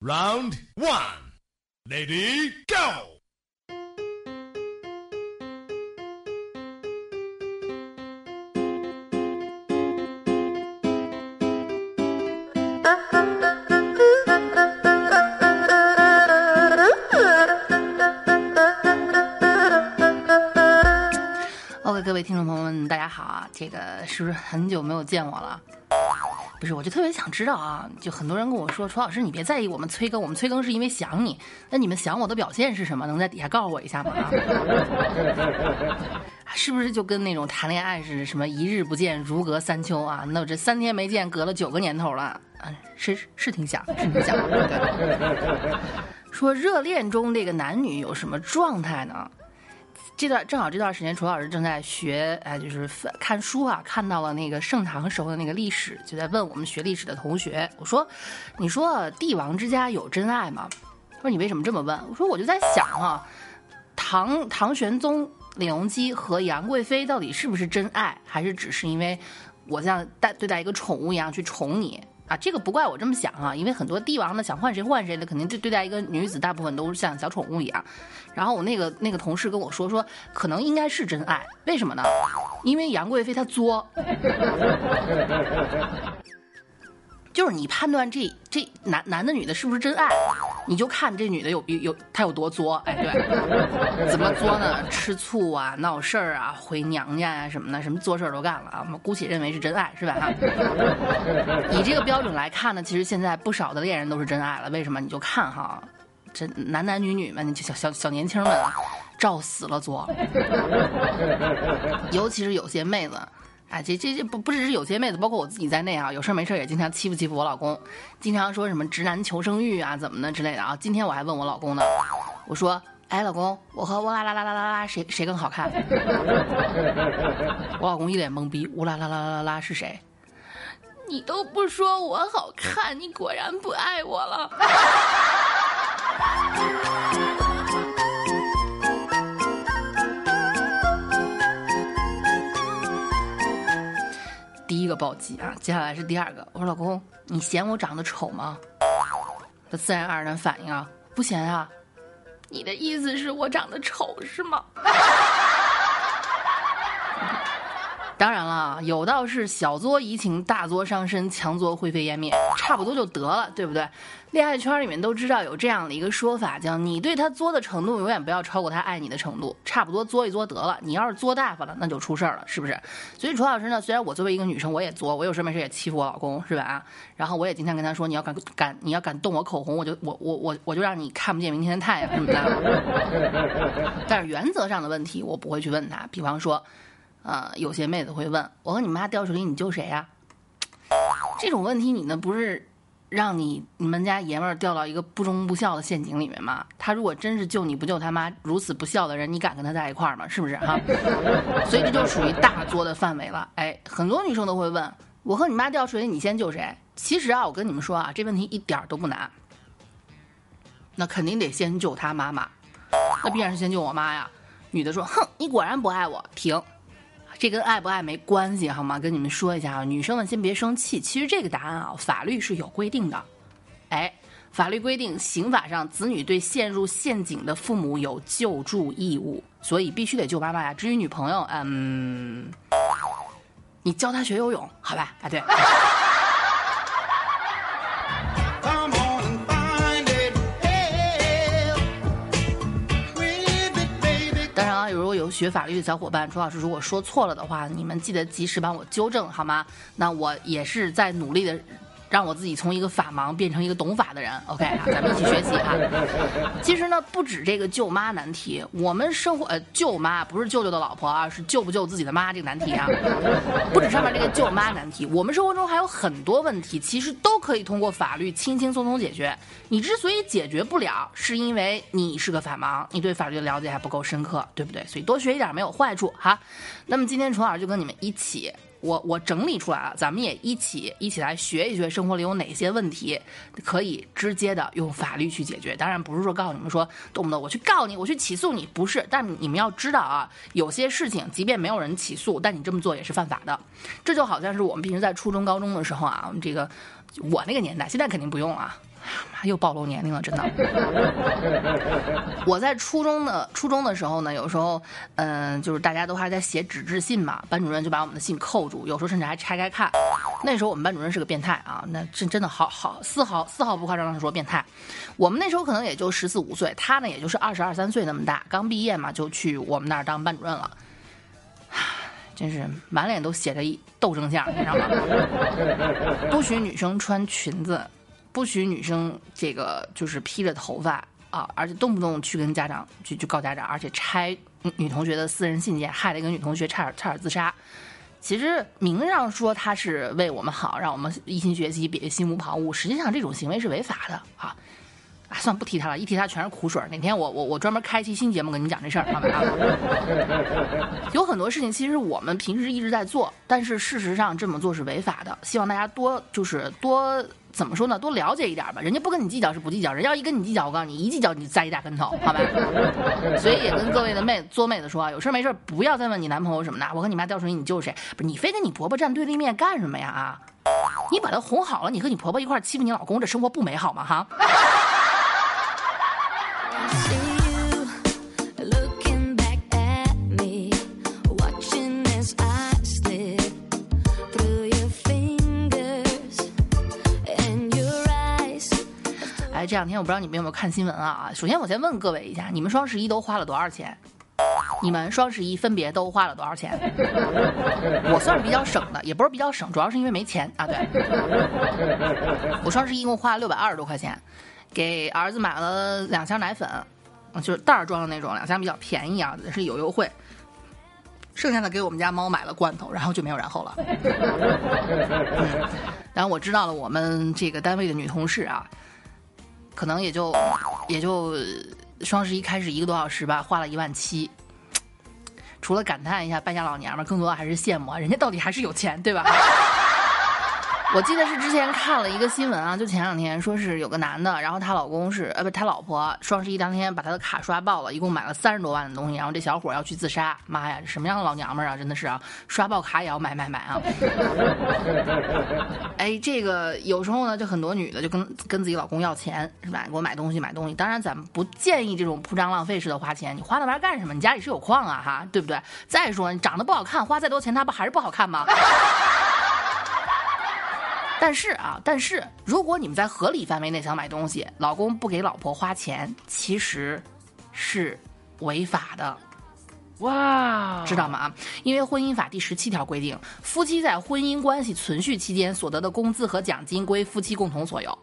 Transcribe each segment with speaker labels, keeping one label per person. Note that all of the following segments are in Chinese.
Speaker 1: Round one, lady,
Speaker 2: go.，OK，各位听众朋友们，大家好啊！这个是不是很久没有见我了？不是，我就特别想知道啊！就很多人跟我说，楚老师，你别在意我们催更，我们催更是因为想你。那你们想我的表现是什么？能在底下告诉我一下吗？是不是就跟那种谈恋爱似的，什么一日不见如隔三秋啊？那我这三天没见，隔了九个年头了。嗯，是是挺想，是挺想。对。说热恋中这个男女有什么状态呢？这段正好这段时间，楚老师正在学，哎，就是看书啊，看到了那个盛唐时候的那个历史，就在问我们学历史的同学，我说：“你说帝王之家有真爱吗？”他说：“你为什么这么问？”我说：“我就在想哈，唐唐玄宗李隆基和杨贵妃到底是不是真爱，还是只是因为我像待对待一个宠物一样去宠你？”啊，这个不怪我这么想啊，因为很多帝王呢想换谁换谁的，肯定就对待一个女子，大部分都是像小宠物一样。然后我那个那个同事跟我说说，可能应该是真爱，为什么呢？因为杨贵妃她作。就是你判断这这男男的女的是不是真爱，你就看这女的有有有她有多作，哎对，怎么作呢？吃醋啊，闹事儿啊，回娘家呀什么的，什么作事儿都干了啊。我们姑且认为是真爱，是吧？哈，以这个标准来看呢，其实现在不少的恋人都是真爱了。为什么？你就看哈，这男男女女们，你小小小年轻们啊，照死了作，尤其是有些妹子。哎，这这这不不只是有些妹子，包括我自己在内啊，有事没事也经常欺负欺负我老公，经常说什么直男求生欲啊，怎么的之类的啊。今天我还问我老公呢，我说，哎，老公，我和乌拉拉拉拉拉拉谁谁更好看？我老公一脸懵逼，乌拉拉拉拉拉拉是谁？你都不说我好看，你果然不爱我了。第一个暴击啊，接下来是第二个。我说老公，你嫌我长得丑吗？他自然而然反应啊，不嫌啊。你的意思是我长得丑是吗？当然了，有道是小作怡情，大作伤身，强作灰飞烟灭，差不多就得了，对不对？恋爱圈里面都知道有这样的一个说法，叫你对他作的程度永远不要超过他爱你的程度，差不多作一作得了。你要是作大发了，那就出事儿了，是不是？所以楚老师呢，虽然我作为一个女生，我也作，我有事没事也欺负我老公，是吧？啊，然后我也经常跟他说，你要敢敢，你要敢动我口红，我就我我我我就让你看不见明天的太阳什么的。但是原则上的问题，我不会去问他。比方说，呃，有些妹子会问我和你妈掉水里，你救谁呀？这种问题你呢不是？让你你们家爷们儿掉到一个不忠不孝的陷阱里面吗？他如果真是救你不救他妈如此不孝的人，你敢跟他在一块儿吗？是不是哈？所以这就属于大作的范围了。哎，很多女生都会问我和你妈掉水里，你先救谁？其实啊，我跟你们说啊，这问题一点都不难。那肯定得先救他妈妈，那必然是先救我妈呀。女的说：“哼，你果然不爱我。”停。这跟爱不爱没关系，好吗？跟你们说一下啊，女生们先别生气。其实这个答案啊，法律是有规定的。哎，法律规定，刑法上子女对陷入陷阱的父母有救助义务，所以必须得救妈妈呀。至于女朋友，嗯，你教她学游泳，好吧？啊，对。学法律的小伙伴，朱老师，如果说错了的话，你们记得及时帮我纠正好吗？那我也是在努力的。让我自己从一个法盲变成一个懂法的人，OK 啊，咱们一起学习啊。其实呢，不止这个舅妈难题，我们生活呃舅妈不是舅舅的老婆啊，是救不救自己的妈这个难题啊。不止上面这个舅妈难题，我们生活中还有很多问题，其实都可以通过法律轻轻松松解决。你之所以解决不了，是因为你是个法盲，你对法律的了解还不够深刻，对不对？所以多学一点没有坏处哈。那么今天楚老师就跟你们一起。我我整理出来了，咱们也一起一起来学一学生活里有哪些问题可以直接的用法律去解决。当然不是说告诉你们说动不动我去告你，我去起诉你，不是。但你们要知道啊，有些事情即便没有人起诉，但你这么做也是犯法的。这就好像是我们平时在初中高中的时候啊，我们这个我那个年代，现在肯定不用啊。又暴露年龄了，真的。我在初中的初中的时候呢，有时候，嗯，就是大家都还在写纸质信嘛，班主任就把我们的信扣住，有时候甚至还拆开看。那时候我们班主任是个变态啊，那真真的好好丝毫丝毫不夸张的说变态。我们那时候可能也就十四五岁，他呢也就是二十二三岁那么大，刚毕业嘛就去我们那儿当班主任了。真是满脸都写着一斗争相，你知道吗？不许女生穿裙子，不许女生这个就是披着头发啊，而且动不动去跟家长去去告家长，而且拆女同学的私人信件，害了一个女同学差点差点自杀。其实明上说他是为我们好，让我们一心学习，别心无旁骛，实际上这种行为是违法的啊。啊，算，不提他了，一提他全是苦水。哪天我我我专门开一期新节目跟你讲这事儿，好吧？有很多事情其实我们平时一直在做，但是事实上这么做是违法的。希望大家多就是多怎么说呢？多了解一点吧。人家不跟你计较是不计较，人要一跟你计较，我告诉你，一计较你栽一大跟头，好吧？所以也跟各位的妹做妹子说啊，有事没事不要再问你男朋友什么的。我和你妈掉水里，你救谁？不是你非跟你婆婆站对立面干什么呀？啊，你把她哄好了，你和你婆婆一块欺负你老公，这生活不美好吗？哈？这两天我不知道你们有没有看新闻啊？首先我先问各位一下，你们双十一都花了多少钱？你们双十一分别都花了多少钱？我算是比较省的，也不是比较省，主要是因为没钱啊。对，我双十一一共花了六百二十多块钱，给儿子买了两箱奶粉，就是袋儿装的那种，两箱比较便宜啊，是有优惠。剩下的给我们家猫买了罐头，然后就没有然后了。嗯然后我知道了，我们这个单位的女同事啊。可能也就也就双十一开始一个多小时吧，花了一万七。除了感叹一下败家老娘们，更多的还是羡慕啊，人家到底还是有钱，对吧？我记得是之前看了一个新闻啊，就前两天说是有个男的，然后他老公是呃不他老婆双十一当天把他的卡刷爆了，一共买了三十多万的东西，然后这小伙要去自杀，妈呀，什么样的老娘们啊，真的是啊，刷爆卡也要买买买啊！哎，这个有时候呢，就很多女的就跟跟自己老公要钱是吧？给我买东西买东西，当然咱们不建议这种铺张浪费式的花钱，你花那玩意儿干什么？你家里是有矿啊哈，对不对？再说你长得不好看，花再多钱，他不还是不好看吗？但是啊，但是如果你们在合理范围内想买东西，老公不给老婆花钱，其实是违法的。哇，知道吗？啊因为婚姻法第十七条规定，夫妻在婚姻关系存续期间所得的工资和奖金归夫妻共同所有。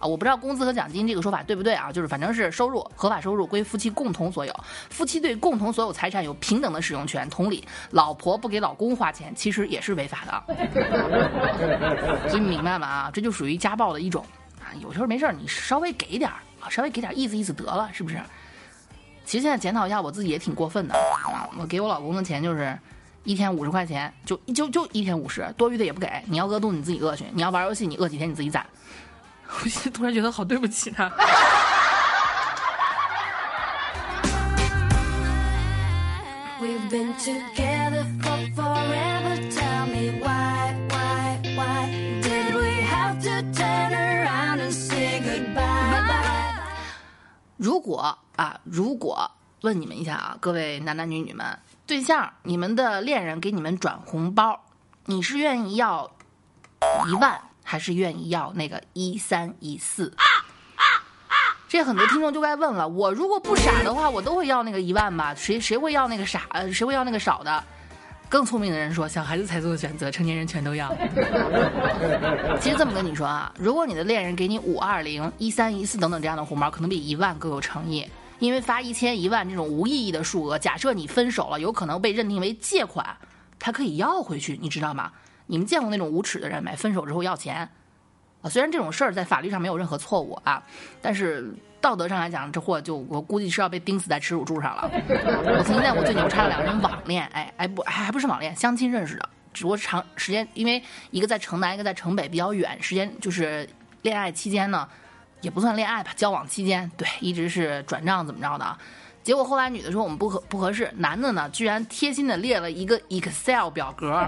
Speaker 2: 啊，我不知道工资和奖金这个说法对不对啊？就是反正是收入，合法收入归夫妻共同所有，夫妻对共同所有财产有平等的使用权。同理，老婆不给老公花钱，其实也是违法的。所以你明白吗？啊，这就属于家暴的一种啊。有时候没事儿你稍微给点儿啊，稍微给点意思意思得了，是不是？其实现在检讨一下，我自己也挺过分的啊。我给我老公的钱就是一天五十块钱，就就就一天五十，多余的也不给。你要饿肚子你自己饿去，你要玩游戏你饿几天你自己攒。我现在突然觉得好对不起他。如果啊，如果问你们一下啊，各位男男女女们，对象，你们的恋人给你们转红包，你是愿意要一万？还是愿意要那个一三一四，这很多听众就该问了。我如果不傻的话，我都会要那个一万吧？谁谁会要那个傻？呃，谁会要那个少的？更聪明的人说，小孩子才做的选择，成年人全都要。其实这么跟你说啊，如果你的恋人给你五二零、一三一四等等这样的红包，可能比一万更有诚意。因为发一千、一万这种无意义的数额，假设你分手了，有可能被认定为借款，他可以要回去，你知道吗？你们见过那种无耻的人没？分手之后要钱，啊，虽然这种事儿在法律上没有任何错误啊，但是道德上来讲，这货就我估计是要被钉死在耻辱柱上了。我曾经见过最牛叉的两个人网恋，哎哎不还还不是网恋，相亲认识的，只不过长时间，因为一个在城南，一个在城北，比较远，时间就是恋爱期间呢，也不算恋爱吧，交往期间，对，一直是转账怎么着的。结果后来女的说我们不合不合适，男的呢居然贴心的列了一个 Excel 表格。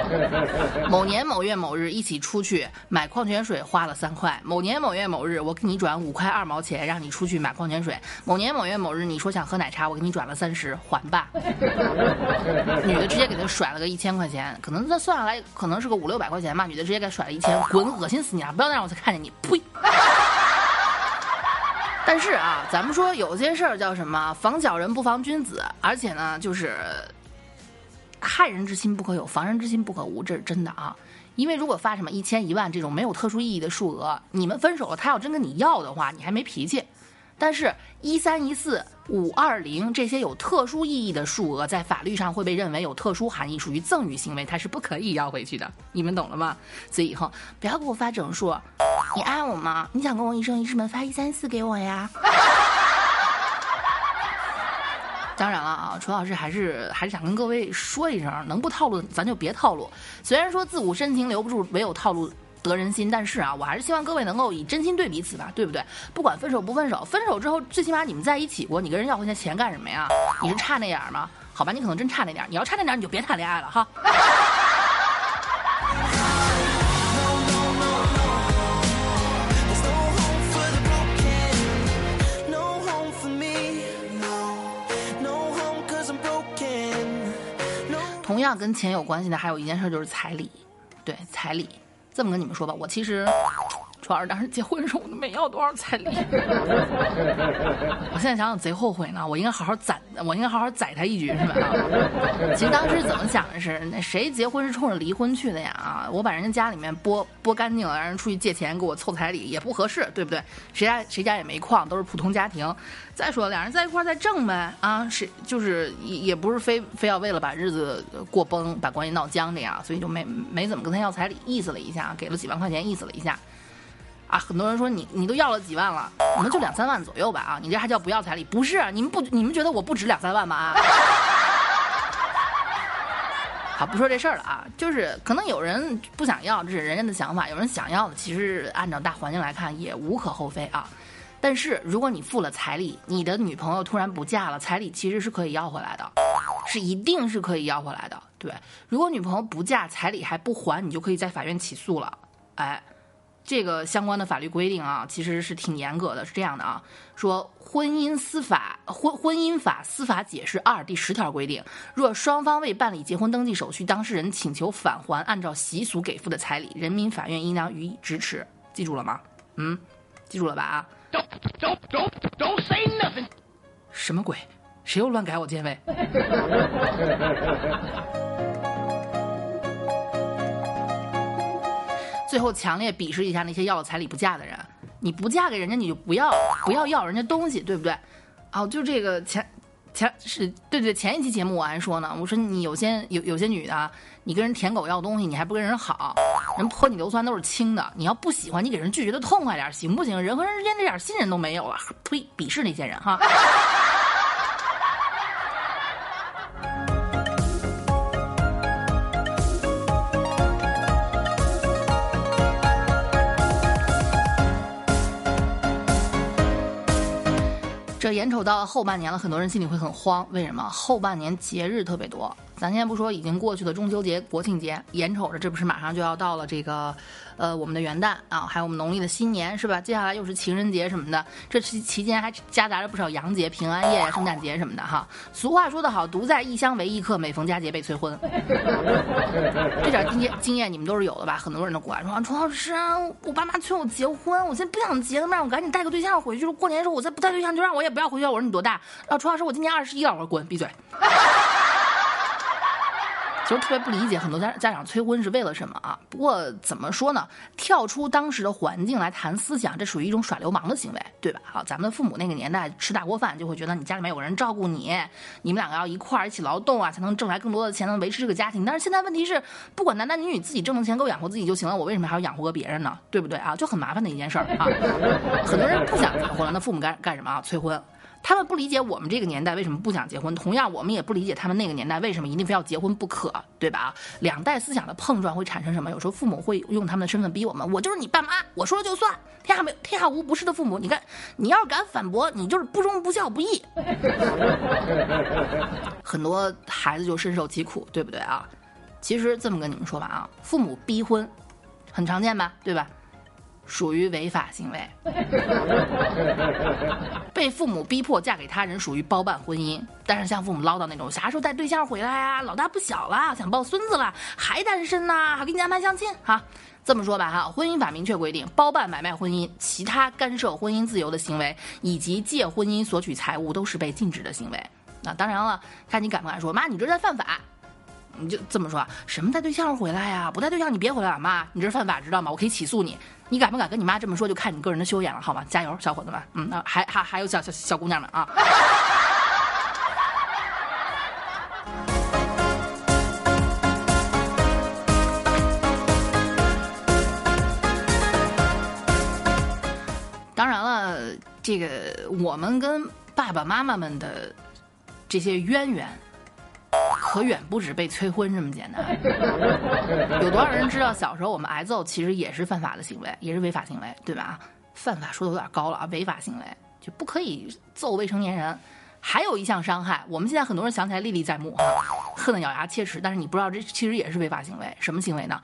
Speaker 2: 某年某月某日一起出去买矿泉水花了三块。某年某月某日我给你转五块二毛钱让你出去买矿泉水。某年某月某日你说想喝奶茶我给你转了三十还吧。女的直接给他甩了个一千块钱，可能这算下来可能是个五六百块钱吧。女的直接给他甩了一千，滚，恶心死你了！不要再让我再看见你，呸！但是啊，咱们说有些事儿叫什么？防小人不防君子，而且呢，就是害人之心不可有，防人之心不可无，这是真的啊。因为如果发什么一千一万这种没有特殊意义的数额，你们分手了，他要真跟你要的话，你还没脾气。但是，一三一四五二零这些有特殊意义的数额，在法律上会被认为有特殊含义，属于赠与行为，它是不可以要回去的。你们懂了吗？所以以后不要给我发整数。你爱我吗？你想跟我一生一世吗？发一三四给我呀！当然了啊，楚老师还是还是想跟各位说一声，能不套路咱就别套路。虽然说自古深情留不住，唯有套路得人心，但是啊，我还是希望各位能够以真心对彼此吧，对不对？不管分手不分手，分手之后最起码你们在一起过，你跟人要回钱钱干什么呀？你是差那点儿吗？好吧，你可能真差那点儿。你要差那点儿，你就别谈恋爱了哈。同样跟钱有关系的还有一件事，就是彩礼。对，彩礼，这么跟你们说吧，我其实。楚老师当时结婚的时候，我都没要多少彩礼。我现在想想贼后悔呢，我应该好好攒，我应该好好宰他一局，是吧？其实当时怎么想的是，那谁结婚是冲着离婚去的呀？啊，我把人家家里面剥剥干净了，让人出去借钱给我凑彩礼也不合适，对不对？谁家谁家也没矿，都是普通家庭。再说两人在一块再挣呗，啊，谁就是也也不是非非要为了把日子过崩，把关系闹僵这样，所以就没没怎么跟他要彩礼，意思了一下，给了几万块钱，意思了一下。啊，很多人说你你都要了几万了，可能就两三万左右吧啊，你这还叫不要彩礼？不是，你们不你们觉得我不值两三万吗？啊？好，不说这事儿了啊，就是可能有人不想要，这是人家的想法；有人想要的，其实按照大环境来看也无可厚非啊。但是如果你付了彩礼，你的女朋友突然不嫁了，彩礼其实是可以要回来的，是一定是可以要回来的。对，如果女朋友不嫁，彩礼还不还，你就可以在法院起诉了。哎。这个相关的法律规定啊，其实是挺严格的。是这样的啊，说婚姻司法婚婚姻法司法解释二第十条规定，若双方未办理结婚登记手续，当事人请求返还按照习俗给付的彩礼，人民法院应当予以支持。记住了吗？嗯，记住了吧？啊！Don't don't don't don't say nothing。什么鬼？谁又乱改我键位？最后强烈鄙视一下那些要了彩礼不嫁的人，你不嫁给人家，你就不要不要要人家东西，对不对？哦，就这个前前是对对，前一期节目我还说呢，我说你有些有有些女的，你跟人舔狗要东西，你还不跟人好，人泼你硫酸都是轻的，你要不喜欢，你给人拒绝的痛快点，行不行？人和人之间这点信任都没有了，呸！鄙视那些人哈。这眼瞅到后半年了，很多人心里会很慌。为什么？后半年节日特别多。咱先不说已经过去的中秋节、国庆节，眼瞅着这不是马上就要到了这个，呃，我们的元旦啊，还有我们农历的新年，是吧？接下来又是情人节什么的，这期期间还夹杂着不少洋节、平安夜呀、圣诞节什么的哈。俗话说得好，独在异乡为异客，每逢佳节被催婚。这点经验经验你们都是有的吧？很多人都过来说，啊楚老师，我爸妈催我结婚，我现在不想结了，让我赶紧带个对象回去。过年的时候我再不带对象，就让我也不要回去。我说你多大？啊，楚老师，我今年二十一了。我说滚，闭嘴。就特别不理解很多家家长催婚是为了什么啊？不过怎么说呢？跳出当时的环境来谈思想，这属于一种耍流氓的行为，对吧？好，咱们父母那个年代吃大锅饭，就会觉得你家里面有个人照顾你，你们两个要一块儿一起劳动啊，才能挣来更多的钱，能维持这个家庭。但是现在问题是，不管男男女女自己挣的钱够养活自己就行了，我为什么还要养活别人呢？对不对啊？就很麻烦的一件事儿啊！很多人不想结婚了，那父母干干什么啊？催婚。他们不理解我们这个年代为什么不想结婚，同样我们也不理解他们那个年代为什么一定非要结婚不可，对吧？两代思想的碰撞会产生什么？有时候父母会用他们的身份逼我们，我就是你爸妈，我说了就算，天下没天下无不是的父母。你看，你要是敢反驳，你就是不忠不孝不义。很多孩子就深受其苦，对不对啊？其实这么跟你们说吧啊，父母逼婚，很常见吧，对吧？属于违法行为。被父母逼迫嫁给他人属于包办婚姻，但是像父母唠叨那种，啥时候带对象回来呀？老大不小了，想抱孙子了，还单身呢？还给你安排相亲？哈，这么说吧哈，婚姻法明确规定，包办买卖婚姻、其他干涉婚姻自由的行为，以及借婚姻索取财物，都是被禁止的行为。那当然了，看你敢不敢说，妈，你这在犯法。你就这么说，什么带对象回来呀？不带对象你别回来了，妈，你这是犯法，知道吗？我可以起诉你。你敢不敢跟你妈这么说？就看你个人的修养了，好吗？加油，小伙子们。嗯，那还还还有小小小姑娘们啊。当然了，这个我们跟爸爸妈妈们的这些渊源。可远不止被催婚这么简单。有多少人知道小时候我们挨揍其实也是犯法的行为，也是违法行为，对吧？犯法说的有点高了啊，违法行为就不可以揍未成年人。还有一项伤害，我们现在很多人想起来历历在目，恨得咬牙切齿。但是你不知道这其实也是违法行为，什么行为呢？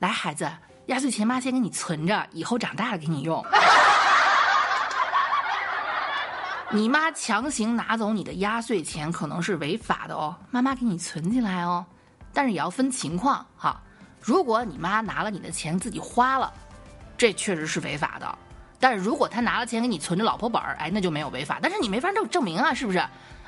Speaker 2: 来，孩子，压岁钱妈先给你存着，以后长大了给你用。你妈强行拿走你的压岁钱，可能是违法的哦。妈妈给你存起来哦，但是也要分情况哈。如果你妈拿了你的钱自己花了，这确实是违法的。但是如果她拿了钱给你存着老婆本儿，哎，那就没有违法。但是你没法证证明啊，是不是？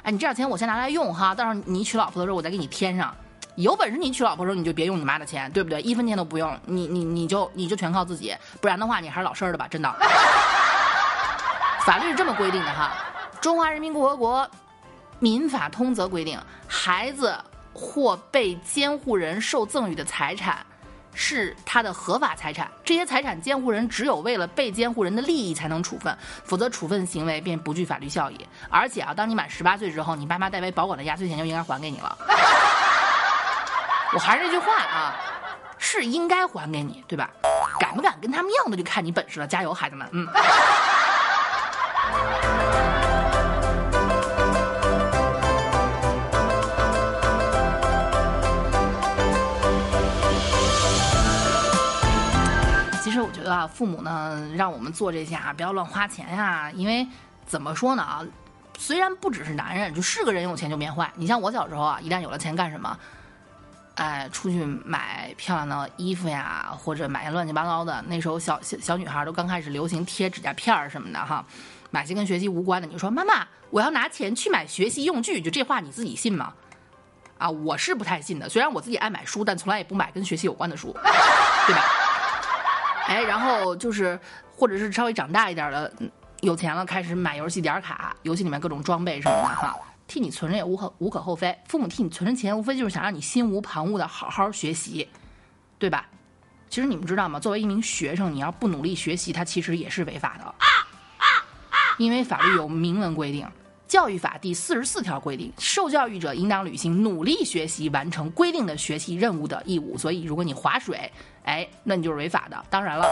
Speaker 2: 哎，你这点钱我先拿来用哈，到时候你娶老婆的时候我再给你添上。有本事你娶老婆的时候你就别用你妈的钱，对不对？一分钱都不用，你你你就你就全靠自己，不然的话你还是老实的吧，真的。法律是这么规定的哈。中华人民共和国民法通则规定，孩子或被监护人受赠与的财产是他的合法财产。这些财产，监护人只有为了被监护人的利益才能处分，否则处分行为便不具法律效益。而且啊，当你满十八岁之后，你爸妈代为保管的压岁钱就应该还给你了。我还是那句话啊，是应该还给你，对吧？敢不敢跟他们要，的就看你本事了。加油，孩子们，嗯。啊，父母呢，让我们做这些啊，不要乱花钱呀。因为怎么说呢啊，虽然不只是男人，就是个人有钱就变坏。你像我小时候啊，一旦有了钱干什么？哎，出去买漂亮的衣服呀，或者买些乱七八糟的。那时候小小小女孩都刚开始流行贴指甲片儿什么的哈，买些跟学习无关的。你说妈妈，我要拿钱去买学习用具，就这话你自己信吗？啊，我是不太信的。虽然我自己爱买书，但从来也不买跟学习有关的书，对吧？哎，然后就是，或者是稍微长大一点的，有钱了开始买游戏点卡，游戏里面各种装备什么的哈，替你存着也无可无可厚非。父母替你存着钱，无非就是想让你心无旁骛的好好学习，对吧？其实你们知道吗？作为一名学生，你要不努力学习，它其实也是违法的，因为法律有明文规定。教育法第四十四条规定，受教育者应当履行努力学习、完成规定的学习任务的义务。所以，如果你划水，哎，那你就是违法的。当然了，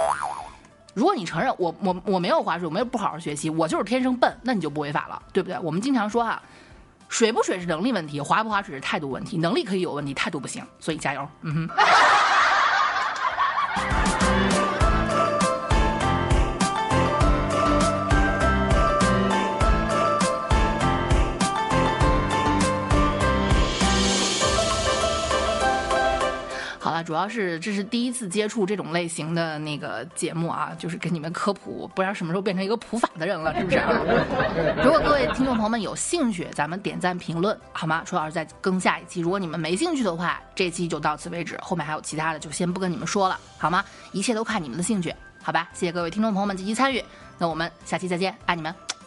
Speaker 2: 如果你承认我我我没有划水，我没有不好好学习，我就是天生笨，那你就不违法了，对不对？我们经常说哈，水不水是能力问题，划不划水是态度问题。能力可以有问题，态度不行。所以加油，嗯哼。主要是这是第一次接触这种类型的那个节目啊，就是给你们科普，不知道什么时候变成一个普法的人了，是不是？如果各位听众朋友们有兴趣，咱们点赞评论好吗？楚老师再更下一期。如果你们没兴趣的话，这期就到此为止，后面还有其他的，就先不跟你们说了，好吗？一切都看你们的兴趣，好吧？谢谢各位听众朋友们积极参与，那我们下期再见，爱你们。